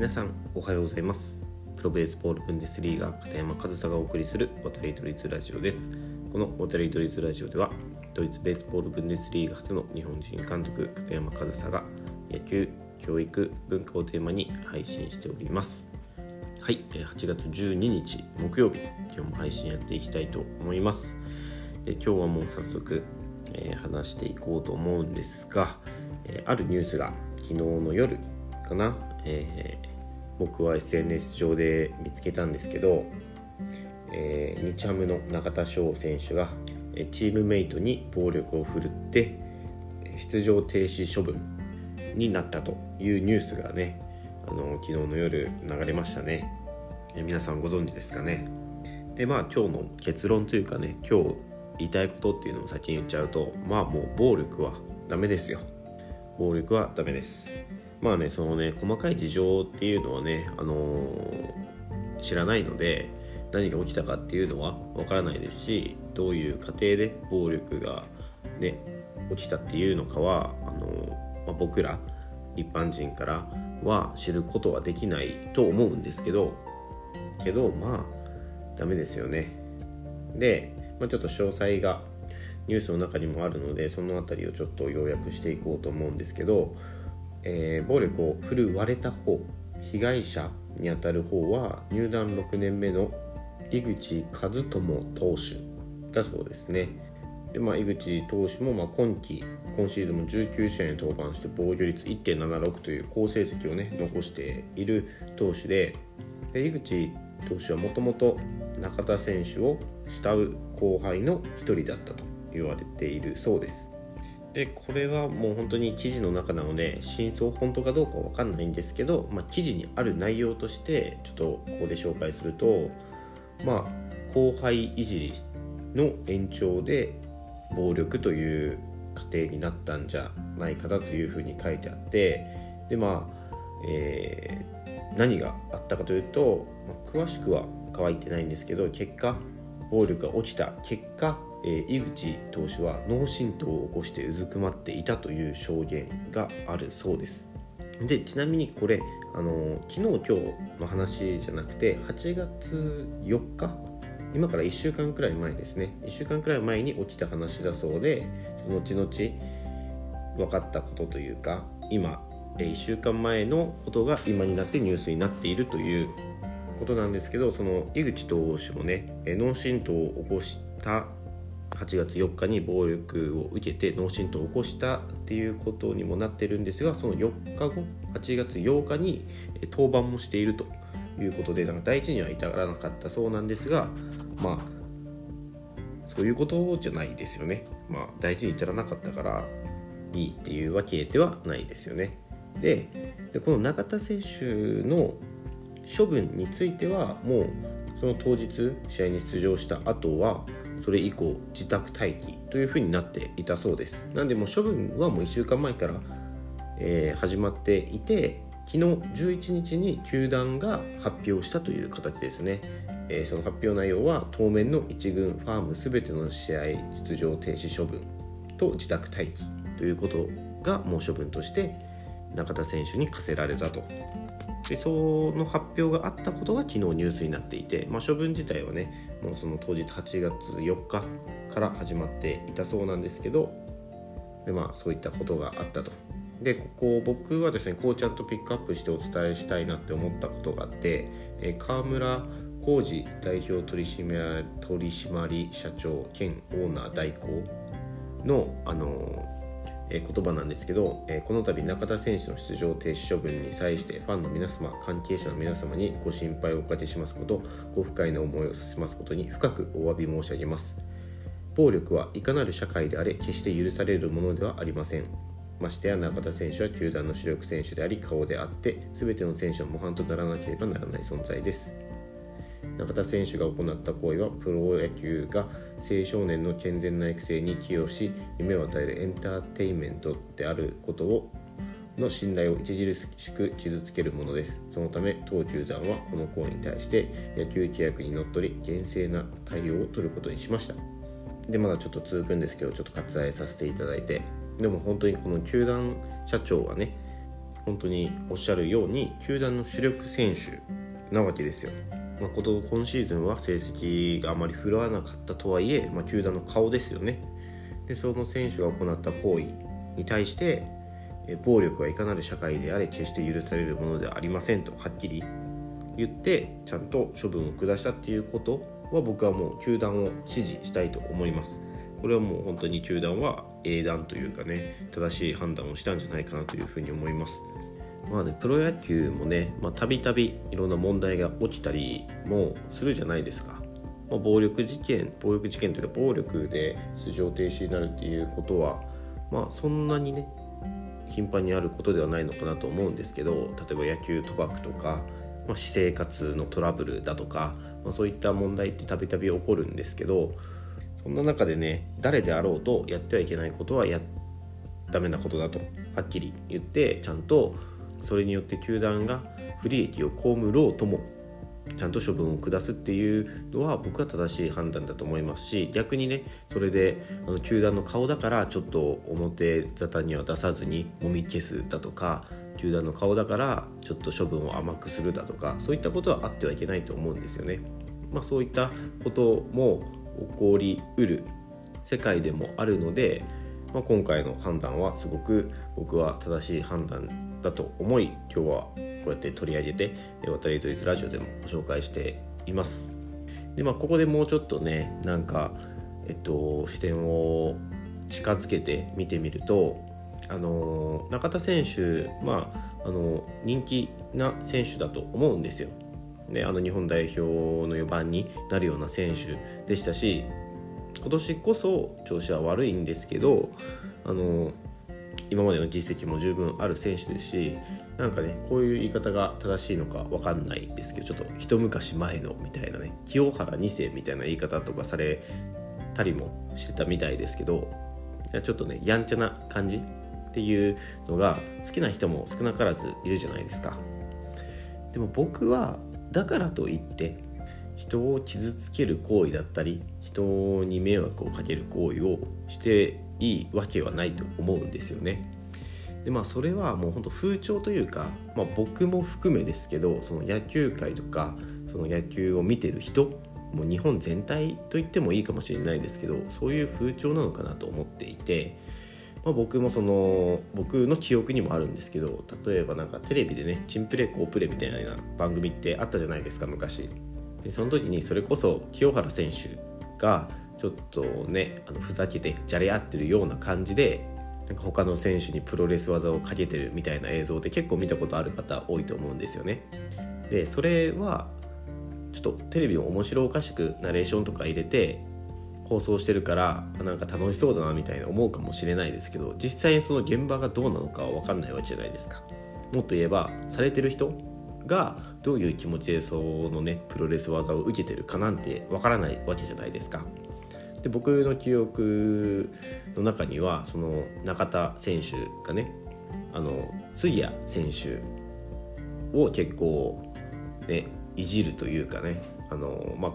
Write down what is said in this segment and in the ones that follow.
皆さんおはようございます。プロベースボールブンデスリーガ片山和沙がお送りする渡りドリズラジオです。この渡りドリズラジオではドイツベースボールブンデスリーガ初の日本人監督片山和沙が野球教育文化をテーマに配信しております。はい8月12日木曜日今日も配信やっていきたいと思います。で今日はもう早速、えー、話していこうと思うんですが、えー、あるニュースが昨日の夜かな、えー、僕は SNS 上で見つけたんですけど、えー、日ハムの中田翔選手がチームメイトに暴力を振るって出場停止処分になったというニュースがねあの昨日の夜流れましたね。皆さんご存知ですかね。でまあ今日の結論というかね今日言いたいことっていうのを先に言っちゃうとまあもう暴力はダメですよ。暴力はダメです。まあねそのね細かい事情っていうのはねあのー、知らないので何が起きたかっていうのはわからないですしどういう過程で暴力がね起きたっていうのかはあのー、まあ、僕ら一般人からは知ることはできないと思うんですけどけどまあダメですよね。で、まあ、ちょっと詳細がニュースの中にもあるのでその辺りをちょっと要約していこうと思うんですけどえー、暴力を振るわれた方被害者にあたる方は入団6年目の井口和智投手だそうですね。で、まあ、井口投手もまあ今季今シーズンも19試合に登板して防御率1.76という好成績をね残している投手でで井口投手はもともと中田選手を慕う後輩の一人だったと言われているそうです。でこれはもう本当に記事の中なので真相本当かどうかわかんないんですけど、まあ、記事にある内容としてちょっとここで紹介するとまあ後輩いじりの延長で暴力という過程になったんじゃないかなというふうに書いてあってでまあ、えー、何があったかというと、まあ、詳しくは書いてないんですけど結果暴力が起きた結果えー、井口投手は脳震盪を起こしてうずくまっていたという証言があるそうです。でちなみにこれあの昨日今日の話じゃなくて8月4日？今から1週間くらい前ですね。1週間くらい前に起きた話だそうで後々分かったことというか今1週間前のことが今になってニュースになっているということなんですけどその井口投手もね脳震盪を起こした8月4日に暴力を受けて脳震盪を起こしたっていうことにもなってるんですがその4日後8月8日に登板もしているということでなんか大事には至らなかったそうなんですがまあそういうことじゃないですよね。まあ大事に至らなかったからいいっていうわけではないですよね。ででこの中田選手の処分についてはもうその当日試合に出場した後はそれ以降自宅待機というふうになっていたそうです。なんでもう処分はもう1週間前から、えー、始まっていて昨日11日に球団が発表したという形ですね、えー、その発表内容は当面の1軍ファーム全ての試合出場停止処分と自宅待機ということがもう処分として中田選手に課せられたと。でその発表があったことが昨日ニュースになっていて、まあ、処分自体はねもうその当日8月4日から始まっていたそうなんですけどで、まあ、そういったことがあったと。でここ僕はですねこうちゃんとピックアップしてお伝えしたいなって思ったことがあって、え川村浩二代表取締取締社長兼オーナー代行のあのえ言葉なんですけど、えこの度中田選手の出場停止処分に際してファンの皆様関係者の皆様にご心配をおかけしますことご不快な思いをさせますことに深くお詫び申し上げます。暴力はいかなる社会であれ決して許されるものではありません。ましてや中田選手は球団の主力選手であり顔であって全ての選手の模範とならなければならない存在です。中田選手が行った行為はプロ野球が青少年の健全な育成に寄与し夢を与えるエンターテインメントであることをの信頼を著しく傷つけるものです。そのため当球団はこの行為に対して野球規約にのっとり厳正な対応を取ることにしました。でまだちょっと続くんですけどちょっと割愛させていただいて。でも本当にこの球団社長はね本当におっしゃるように球団の主力選手なわけですよ。まあ、こと今シーズンは成績があまり振るわなかったとはいえ、まあ、球団の顔ですよね。でその選手が行った行為に対して暴力はいかなる社会であれ決して許されるものではありませんとはっきり言ってちゃんと処分を下したっていうことは僕はもう球団を支持したいと思います。これはもう本当に球団は英断というかね正しい判断をしたんじゃないかなというふうに思います。まあね、プロ野球もねたびたびいろんな問題が起きたりもするじゃないですか。まあ、暴力事件暴力事件というか暴力で出場停止になるっていうことはまあそんなにね頻繁にあることではないのかなと思うんですけど例えば野球賭博とか、まあ、私生活のトラブルだとか、まあ、そういった問題ってたびたび起こるんですけどそんな中でね誰であろうとやってはいけないことはやダメなことだとはっきり言ってちゃんとそれによって球団が不利益を被ろうともちゃんと処分を下すっていうのは僕は正しい判断だと思いますし逆にねそれであの球団の顔だからちょっと表沙汰には出さずにもみ消すだとか球団の顔だからちょっと処分を甘くするだとかそういったことはあってはいけないと思うんですよね。まあ、そういったことも起こりうる世界でもあるので、まあ、今回の判断はすごく僕は正しい判断だと思い今日はこうやって取り上げて渡り鳥ラジオでもご紹介しています。でまあここでもうちょっとねなんかえっと視点を近づけて見てみるとあの中田選手まああの人気な選手だと思うんですよ。ね、あの日本代表の4番になるような選手でしたし今年こそ調子は悪いんですけどあの今までの実績も十分ある選手ですしなんかねこういう言い方が正しいのか分かんないですけどちょっと一昔前のみたいなね清原2世みたいな言い方とかされたりもしてたみたいですけどちょっとねやんちゃな感じっていうのが好きな人も少なからずいるじゃないですか。でも僕はだからといって人を傷つける行為だったり人に迷惑をかける行為をしていいわけはないと思うんですよね。でまあそれはもうほんと風潮というか、まあ、僕も含めですけどその野球界とかその野球を見てる人もう日本全体と言ってもいいかもしれないですけどそういう風潮なのかなと思っていて、まあ、僕もその僕の記憶にもあるんですけど例えばなんかテレビでねチンプレコープレみたいな番組ってあったじゃないですか昔でその時にそれこそ清原選手がちょっとねあのふざけてじゃれ合ってるような感じでなんか他の選手にプロレス技をかけてるみたいな映像で結構見たことある方多いと思うんですよね。でそれはちょっとテレビを面白おかしくナレーションとか入れて放送してるからなんか楽しそうだなみたいな思うかもしれないですけど実際にその現場がどうなのかは分かんないわけじゃないですか。もっと言えばされてる人がどういう気持ちでそのねプロレス技を受けてるかなんてわからないわけじゃないですか。で僕の記憶の中にはその中田選手がねあの杉谷選手を結構ねいじるというかねあのまあ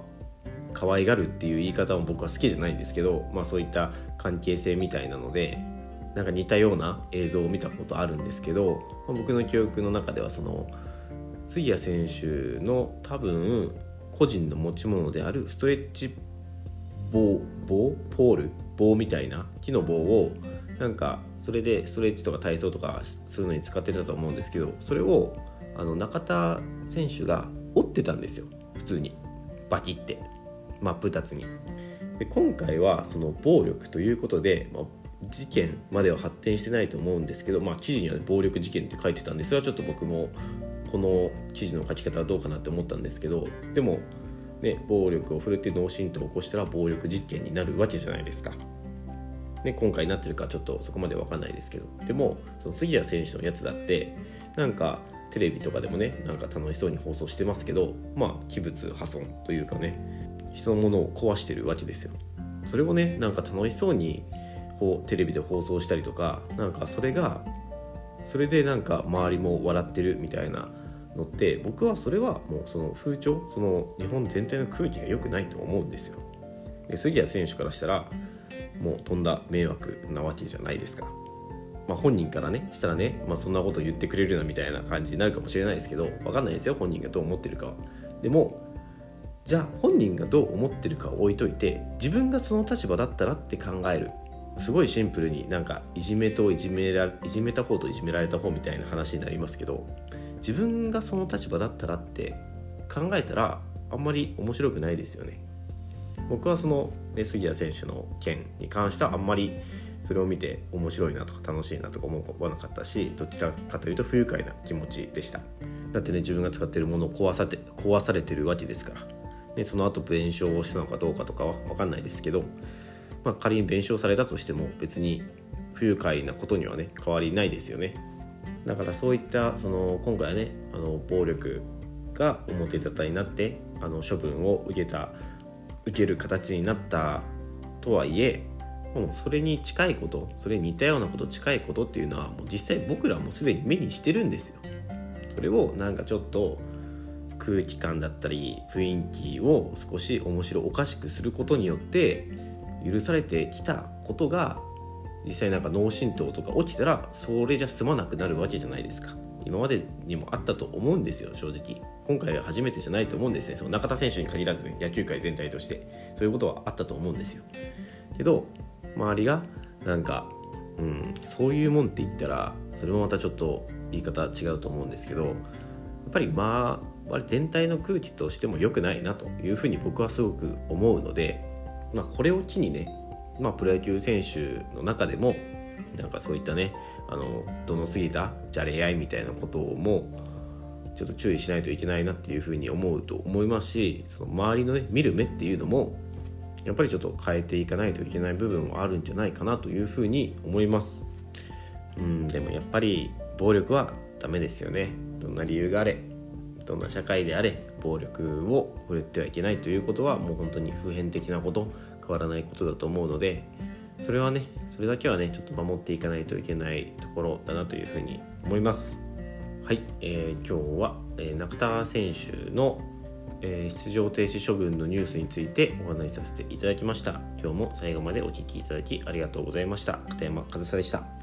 可愛がるっていう言い方も僕は好きじゃないんですけど、まあ、そういった関係性みたいなのでなんか似たような映像を見たことあるんですけど、まあ、僕の記憶の中ではその杉谷選手の多分個人の持ち物であるストレッチ棒棒ポール棒みたいな木の棒をなんかそれでストレッチとか体操とかするのに使ってたと思うんですけどそれをあの中田選手が折ってたんですよ。普通に。バキって。真っ二つに。で今回はその暴力ということで、まあ、事件までは発展してないと思うんですけど、まあ、記事には暴力事件って書いてたんでそれはちょっと僕もこの記事の書き方はどうかなって思ったんですけどでもね、暴力を振るって脳震盪を起こしたら暴力実験になるわけじゃないですか。ね、今回なってるかちょっとそこまで分かんないですけどでもその杉谷選手のやつだってなんかテレビとかでもねなんか楽しそうに放送してますけどまあ器物破損というかね人のものを壊してるわけですよそれをねなんか楽しそうにこうテレビで放送したりとかなんかそれがそれでなんか周りも笑ってるみたいなのって僕はそれはもうその風潮その日本全体の空気が良くないと思うんですよ。で杉谷選手からしたらもうとんだ迷惑なわけじゃないですか。まあ、本人からねしたらね、まあ、そんなこと言ってくれるなみたいな感じになるかもしれないですけど分かんないですよ本人がどう思ってるかは。でもじゃあ本人がどう思ってるかを置いといて自分がその立場だったらって考える。すごいシンプルになんかいじめといじめらいじめた方といじめられた方みたいな話になりますけど自分がその立場だったらって考えたらあんまり面白くないですよね。僕はその、ね、杉谷選手の件に関してはあんまりそれを見て面白いなとか楽しいなとか思わなかったしどちらかというと不愉快な気持ちでした。だってね自分が使ってるものを壊さて壊されてるわけですから、ね、その後弁償をしたのかどうかとかは分かんないですけど、まあ、仮に弁償されたとしても別に不愉快なことにはね変わりないですよね。だからそういったその今回はねあの暴力が表沙汰になってあの処分を受けた受ける形になったとはいえもうそれに近いことそれに似たようなこと近いことっていうのはもう実際僕らもすでに目にしてるんですよ。それをなんかちょっと空気感だったり雰囲気を少し面白おかしくすることによって許されてきたことが実際なんか脳震盪とか起きたらそれじゃ済まなくなるわけじゃないですか。今までにもあったと思うんですよ正直。今回は初めてじゃないと思うんですねその中田選手に限らず、野球界全体として。そういうことはあったと思うんですよ。けど周りがなんか、うん、そういうもんって言ったらそれもまたちょっと言い方違うと思うんですけどやっぱりまあ全体の空気としても良くないなというふうに僕はすごく思うので、まあ、これを機にね、まあ、プロ野球選手の中でもなんかそういったねあのどの過ぎたじゃれ合いみたいなこともちょっと注意しないといけないなっていうふうに思うと思いますしその周りのね見る目っていうのもやっぱりちょっと変えていかないといけない部分はあるんじゃないかなというふうに思います。うんでもやっぱり暴力はダメですよね。どんな理由があれどんな社会であれ暴力を振るってはいけないということはもう本当に普遍的なこと変わらないことだと思うのでそれはねそれだけはねちょっと守っていかないといけないところだなというふうに思います。はい、えー、今日は、えー、中田選手のえー、出場停止処分のニュースについてお話しさせていただきました。今日も最後までお聴きいただきありがとうございました。片山和沙でした。